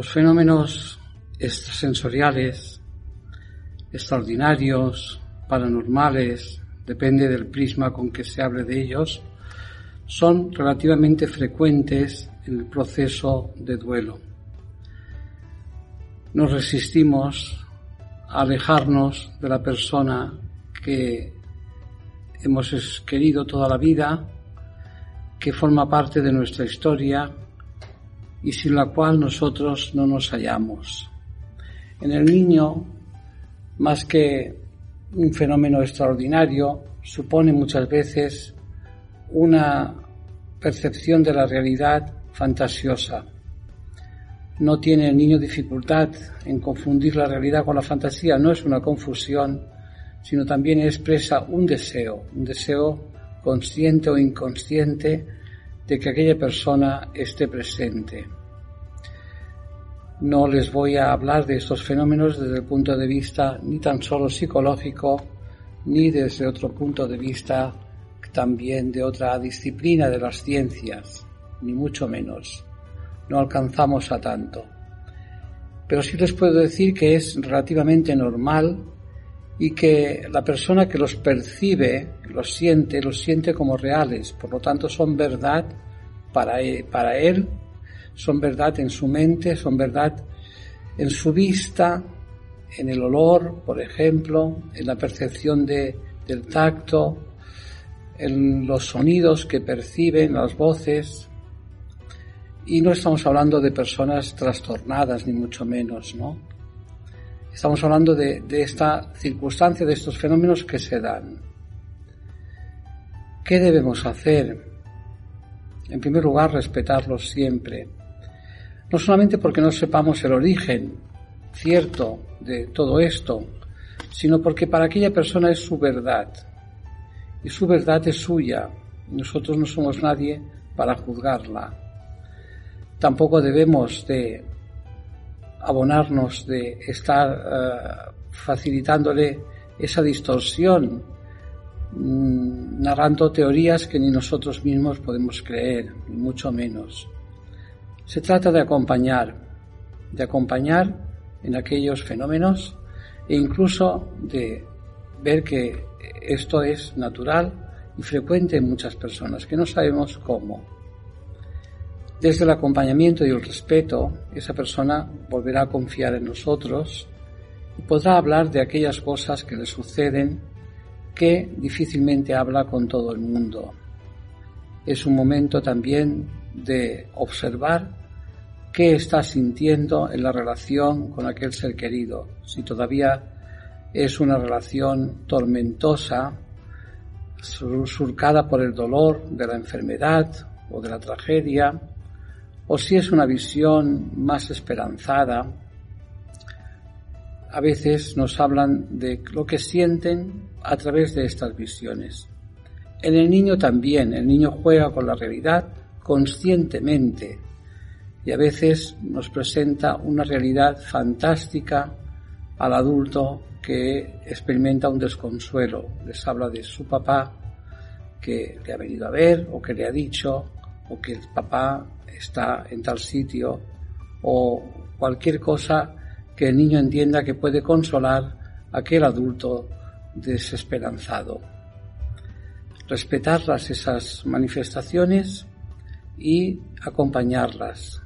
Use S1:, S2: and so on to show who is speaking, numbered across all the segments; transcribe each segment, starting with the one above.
S1: Los fenómenos extrasensoriales, extraordinarios, paranormales, depende del prisma con que se hable de ellos, son relativamente frecuentes en el proceso de duelo. Nos resistimos a alejarnos de la persona que hemos querido toda la vida, que forma parte de nuestra historia y sin la cual nosotros no nos hallamos. En el niño, más que un fenómeno extraordinario, supone muchas veces una percepción de la realidad fantasiosa. No tiene el niño dificultad en confundir la realidad con la fantasía, no es una confusión, sino también expresa un deseo, un deseo consciente o inconsciente de que aquella persona esté presente. No les voy a hablar de estos fenómenos desde el punto de vista ni tan solo psicológico, ni desde otro punto de vista también de otra disciplina de las ciencias, ni mucho menos. No alcanzamos a tanto. Pero sí les puedo decir que es relativamente normal y que la persona que los percibe, los siente, los siente como reales, por lo tanto son verdad para él, para él son verdad en su mente, son verdad en su vista, en el olor, por ejemplo, en la percepción de, del tacto, en los sonidos que perciben, las voces. Y no estamos hablando de personas trastornadas, ni mucho menos, ¿no? Estamos hablando de, esta circunstancia, de estos fenómenos que se dan. ¿Qué debemos hacer? En primer lugar, respetarlos siempre. No solamente porque no sepamos el origen cierto de todo esto, sino porque para aquella persona es su verdad y su verdad es suya. Nosotros no somos nadie para juzgarla. Tampoco debemos de abonarnos de estar eh, facilitándole esa distorsión, mm, narrando teorías que ni nosotros mismos podemos creer, ni mucho menos. Se trata de acompañar, de acompañar en aquellos fenómenos e incluso de ver que esto es natural y frecuente en muchas personas, que no sabemos cómo. Desde el acompañamiento y el respeto, esa persona volverá a confiar en nosotros y podrá hablar de aquellas cosas que le suceden que difícilmente habla con todo el mundo. Es un momento también de observar qué está sintiendo en la relación con aquel ser querido, si todavía es una relación tormentosa, surcada por el dolor de la enfermedad o de la tragedia, o si es una visión más esperanzada. A veces nos hablan de lo que sienten a través de estas visiones. En el niño también, el niño juega con la realidad conscientemente y a veces nos presenta una realidad fantástica al adulto que experimenta un desconsuelo. Les habla de su papá que le ha venido a ver o que le ha dicho o que el papá está en tal sitio o cualquier cosa que el niño entienda que puede consolar a aquel adulto desesperanzado. Respetarlas esas manifestaciones y acompañarlas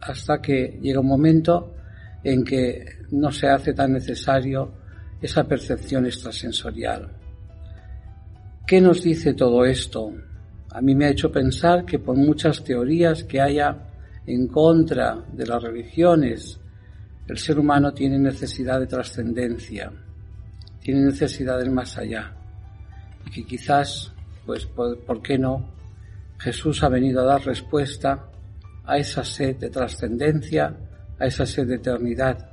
S1: hasta que llega un momento en que no se hace tan necesario esa percepción extrasensorial. ¿Qué nos dice todo esto? A mí me ha hecho pensar que por muchas teorías que haya en contra de las religiones, el ser humano tiene necesidad de trascendencia. tiene necesidades más allá y que quizás, pues, ¿por qué no? Jesús ha venido a dar respuesta a esa sed de trascendencia, a esa sed de eternidad.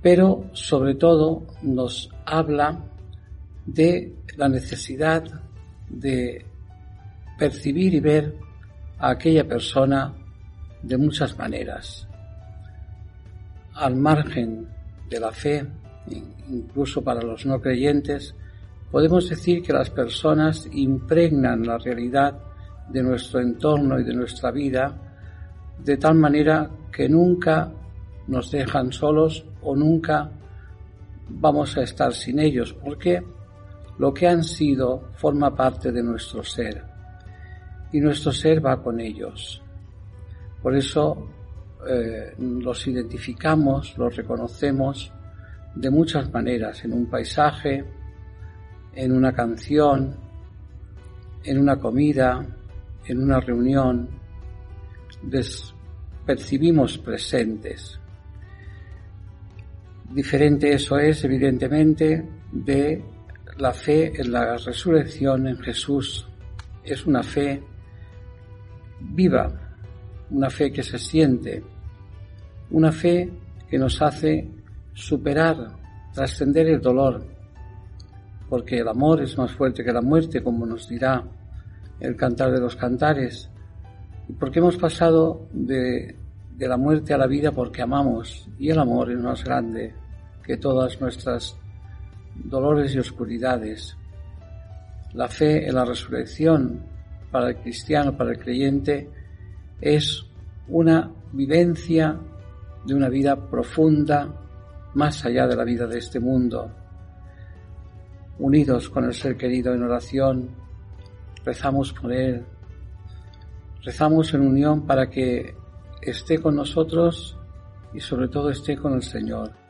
S1: Pero sobre todo nos habla de la necesidad de percibir y ver a aquella persona de muchas maneras. Al margen de la fe, incluso para los no creyentes, podemos decir que las personas impregnan la realidad de nuestro entorno y de nuestra vida de tal manera que nunca nos dejan solos o nunca vamos a estar sin ellos, porque lo que han sido forma parte de nuestro ser y nuestro ser va con ellos. Por eso eh, los identificamos, los reconocemos de muchas maneras, en un paisaje, en una canción, en una comida, en una reunión, les percibimos presentes. Diferente eso es, evidentemente, de la fe en la resurrección en Jesús. Es una fe viva, una fe que se siente, una fe que nos hace superar, trascender el dolor, porque el amor es más fuerte que la muerte, como nos dirá el cantar de los cantares, y porque hemos pasado de, de la muerte a la vida porque amamos, y el amor es más grande que todas nuestras dolores y oscuridades. La fe en la resurrección para el cristiano, para el creyente, es una vivencia de una vida profunda más allá de la vida de este mundo. Unidos con el ser querido en oración, rezamos por Él, rezamos en unión para que esté con nosotros y sobre todo esté con el Señor.